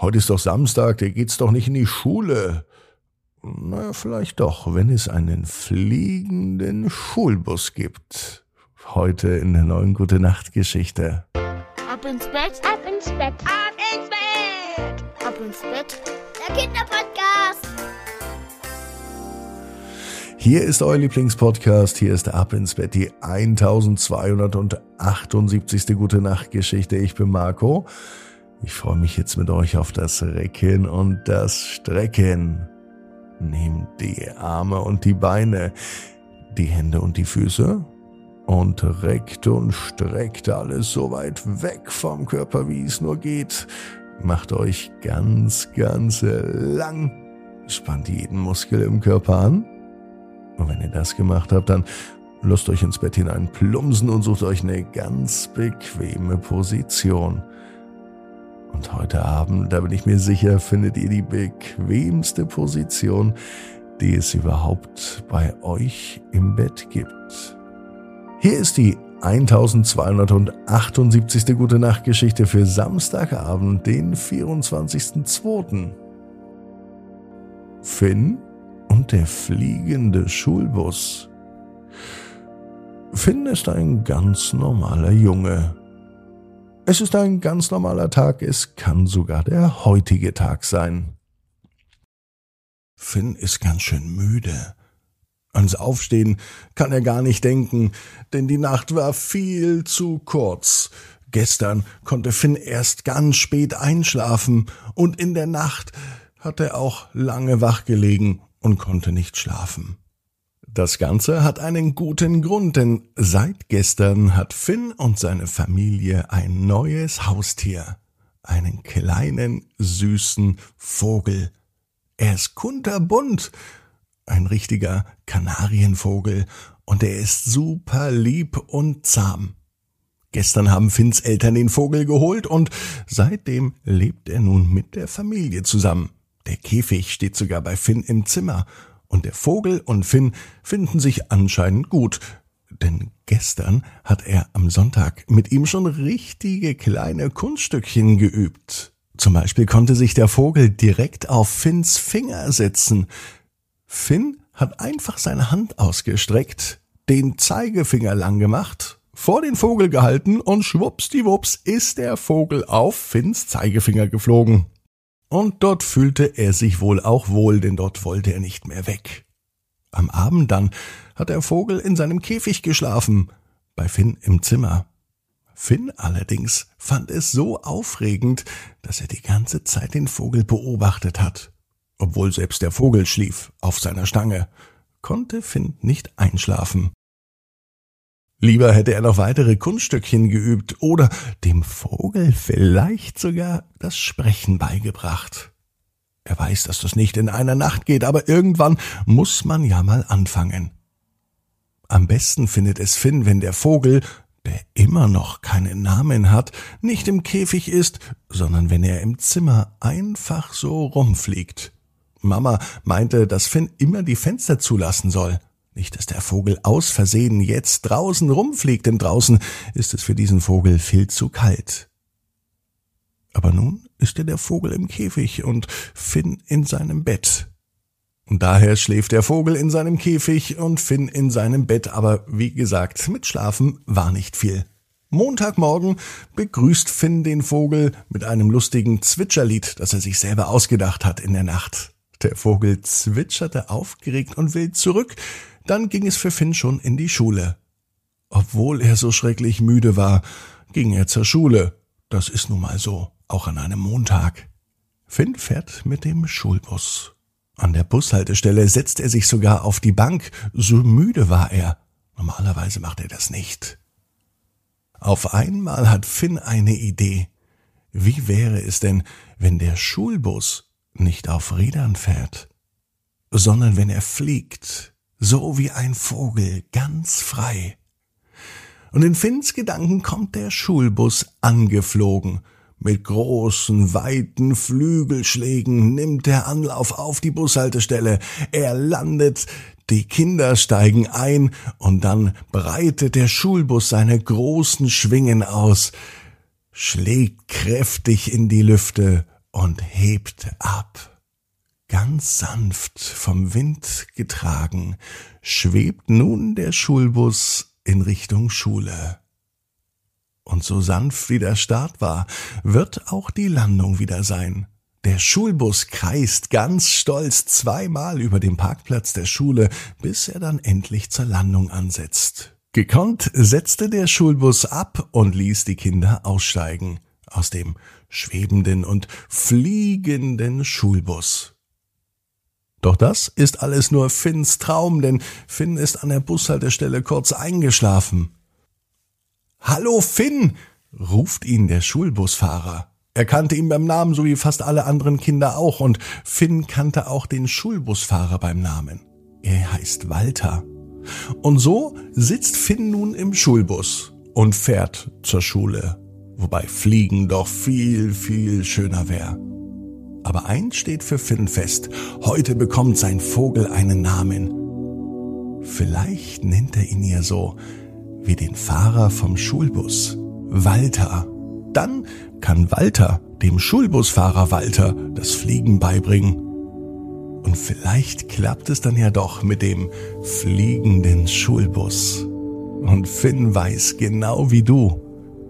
Heute ist doch Samstag, der geht's doch nicht in die Schule. Na, vielleicht doch, wenn es einen fliegenden Schulbus gibt. Heute in der neuen Gute Nacht Geschichte. Ab ins Bett, Ab ins Bett, ab ins Bett, ab ins Bett. der Kinderpodcast. Hier ist euer Lieblingspodcast, hier ist Ab ins Bett, die 1278. Gute Nacht Geschichte. Ich bin Marco. Ich freue mich jetzt mit euch auf das Recken und das Strecken. Nehmt die Arme und die Beine, die Hände und die Füße und reckt und streckt alles so weit weg vom Körper, wie es nur geht. Macht euch ganz, ganz lang. Spannt jeden Muskel im Körper an. Und wenn ihr das gemacht habt, dann lasst euch ins Bett hinein plumpsen und sucht euch eine ganz bequeme Position. Und heute Abend, da bin ich mir sicher, findet ihr die bequemste Position, die es überhaupt bei euch im Bett gibt. Hier ist die 1278. Gute Nacht Geschichte für Samstagabend, den 24.02. Finn und der fliegende Schulbus. Finn ist ein ganz normaler Junge. Es ist ein ganz normaler Tag, es kann sogar der heutige Tag sein. Finn ist ganz schön müde. Ans Aufstehen kann er gar nicht denken, denn die Nacht war viel zu kurz. Gestern konnte Finn erst ganz spät einschlafen und in der Nacht hat er auch lange wach gelegen und konnte nicht schlafen. Das Ganze hat einen guten Grund, denn seit gestern hat Finn und seine Familie ein neues Haustier. Einen kleinen, süßen Vogel. Er ist kunterbunt. Ein richtiger Kanarienvogel. Und er ist super lieb und zahm. Gestern haben Finns Eltern den Vogel geholt und seitdem lebt er nun mit der Familie zusammen. Der Käfig steht sogar bei Finn im Zimmer und der Vogel und Finn finden sich anscheinend gut, denn gestern hat er am Sonntag mit ihm schon richtige kleine Kunststückchen geübt. Zum Beispiel konnte sich der Vogel direkt auf Finns Finger setzen. Finn hat einfach seine Hand ausgestreckt, den Zeigefinger lang gemacht, vor den Vogel gehalten und schwuppsdiwupps ist der Vogel auf Finns Zeigefinger geflogen. Und dort fühlte er sich wohl auch wohl, denn dort wollte er nicht mehr weg. Am Abend dann hat der Vogel in seinem Käfig geschlafen, bei Finn im Zimmer. Finn allerdings fand es so aufregend, dass er die ganze Zeit den Vogel beobachtet hat. Obwohl selbst der Vogel schlief auf seiner Stange, konnte Finn nicht einschlafen. Lieber hätte er noch weitere Kunststückchen geübt oder dem Vogel vielleicht sogar das Sprechen beigebracht. Er weiß, dass das nicht in einer Nacht geht, aber irgendwann muss man ja mal anfangen. Am besten findet es Finn, wenn der Vogel, der immer noch keinen Namen hat, nicht im Käfig ist, sondern wenn er im Zimmer einfach so rumfliegt. Mama meinte, dass Finn immer die Fenster zulassen soll. Nicht, dass der Vogel aus Versehen jetzt draußen rumfliegt, denn draußen ist es für diesen Vogel viel zu kalt. Aber nun ist er der Vogel im Käfig und Finn in seinem Bett. Und daher schläft der Vogel in seinem Käfig und Finn in seinem Bett, aber wie gesagt, mit Schlafen war nicht viel. Montagmorgen begrüßt Finn den Vogel mit einem lustigen Zwitscherlied, das er sich selber ausgedacht hat in der Nacht. Der Vogel zwitscherte aufgeregt und wild zurück, dann ging es für Finn schon in die Schule. Obwohl er so schrecklich müde war, ging er zur Schule. Das ist nun mal so, auch an einem Montag. Finn fährt mit dem Schulbus. An der Bushaltestelle setzt er sich sogar auf die Bank, so müde war er. Normalerweise macht er das nicht. Auf einmal hat Finn eine Idee. Wie wäre es denn, wenn der Schulbus nicht auf Rädern fährt, sondern wenn er fliegt, so wie ein Vogel, ganz frei. Und in Finns Gedanken kommt der Schulbus angeflogen. Mit großen, weiten Flügelschlägen nimmt er Anlauf auf die Bushaltestelle. Er landet, die Kinder steigen ein und dann breitet der Schulbus seine großen Schwingen aus, schlägt kräftig in die Lüfte und hebt ab. Ganz sanft vom Wind getragen, schwebt nun der Schulbus in Richtung Schule. Und so sanft wie der Start war, wird auch die Landung wieder sein. Der Schulbus kreist ganz stolz zweimal über dem Parkplatz der Schule, bis er dann endlich zur Landung ansetzt. Gekonnt setzte der Schulbus ab und ließ die Kinder aussteigen aus dem schwebenden und fliegenden Schulbus. Doch das ist alles nur Finns Traum, denn Finn ist an der Bushaltestelle kurz eingeschlafen. Hallo Finn, ruft ihn der Schulbusfahrer. Er kannte ihn beim Namen, so wie fast alle anderen Kinder auch, und Finn kannte auch den Schulbusfahrer beim Namen. Er heißt Walter. Und so sitzt Finn nun im Schulbus und fährt zur Schule, wobei Fliegen doch viel, viel schöner wäre. Aber eins steht für Finn fest. Heute bekommt sein Vogel einen Namen. Vielleicht nennt er ihn ja so wie den Fahrer vom Schulbus. Walter. Dann kann Walter dem Schulbusfahrer Walter das Fliegen beibringen. Und vielleicht klappt es dann ja doch mit dem fliegenden Schulbus. Und Finn weiß genau wie du,